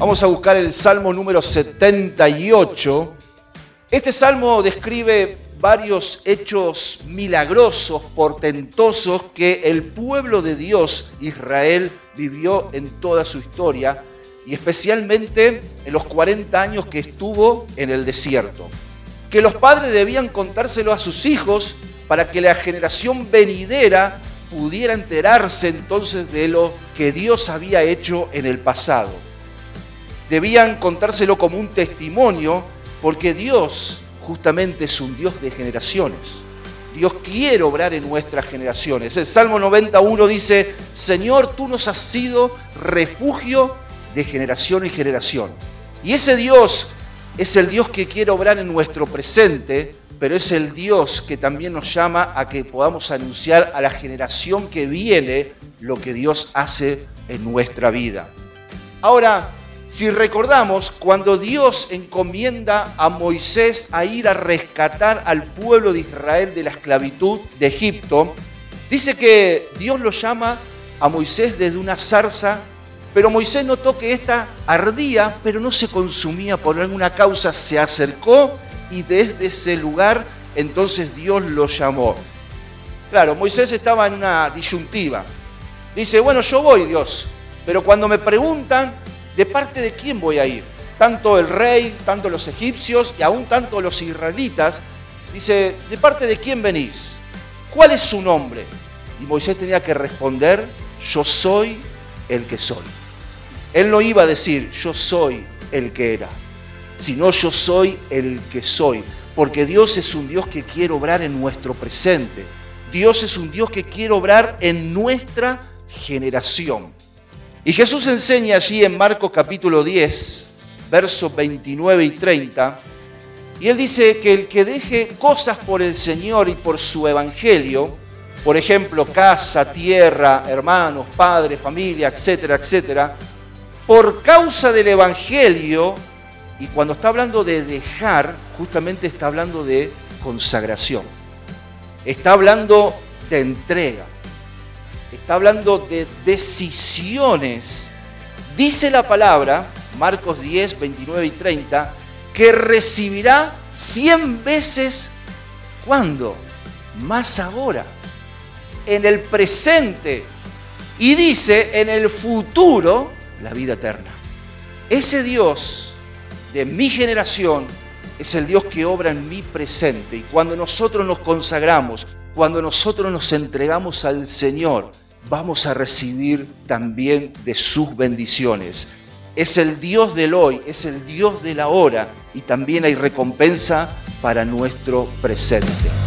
Vamos a buscar el Salmo número 78. Este salmo describe varios hechos milagrosos, portentosos que el pueblo de Dios, Israel, vivió en toda su historia y especialmente en los 40 años que estuvo en el desierto. Que los padres debían contárselo a sus hijos para que la generación venidera pudiera enterarse entonces de lo que Dios había hecho en el pasado. Debían contárselo como un testimonio porque Dios justamente es un Dios de generaciones. Dios quiere obrar en nuestras generaciones. El Salmo 91 dice, Señor, tú nos has sido refugio de generación en generación. Y ese Dios es el Dios que quiere obrar en nuestro presente, pero es el Dios que también nos llama a que podamos anunciar a la generación que viene lo que Dios hace en nuestra vida. Ahora, si recordamos, cuando Dios encomienda a Moisés a ir a rescatar al pueblo de Israel de la esclavitud de Egipto, dice que Dios lo llama a Moisés desde una zarza, pero Moisés notó que esta ardía, pero no se consumía por alguna causa, se acercó y desde ese lugar entonces Dios lo llamó. Claro, Moisés estaba en una disyuntiva. Dice, bueno, yo voy Dios, pero cuando me preguntan, ¿de parte de quién voy a ir? Tanto el rey, tanto los egipcios y aún tanto los israelitas. Dice, ¿de parte de quién venís? ¿Cuál es su nombre? Y Moisés tenía que responder, yo soy el que soy. Él no iba a decir, yo soy el que era, sino yo soy el que soy. Porque Dios es un Dios que quiere obrar en nuestro presente. Dios es un Dios que quiere obrar en nuestra generación. Y Jesús enseña allí en Marcos capítulo 10, versos 29 y 30, y él dice que el que deje cosas por el Señor y por su evangelio, por ejemplo, casa, tierra, hermanos, padre, familia, etcétera, etcétera, por causa del evangelio, y cuando está hablando de dejar, justamente está hablando de consagración. Está hablando de entrega está hablando de decisiones. Dice la palabra, Marcos 10, 29 y 30, que recibirá 100 veces, ¿cuándo? Más ahora, en el presente. Y dice, en el futuro, la vida eterna. Ese Dios de mi generación es el Dios que obra en mi presente. Y cuando nosotros nos consagramos, cuando nosotros nos entregamos al Señor, vamos a recibir también de sus bendiciones. Es el Dios del hoy, es el Dios de la hora y también hay recompensa para nuestro presente.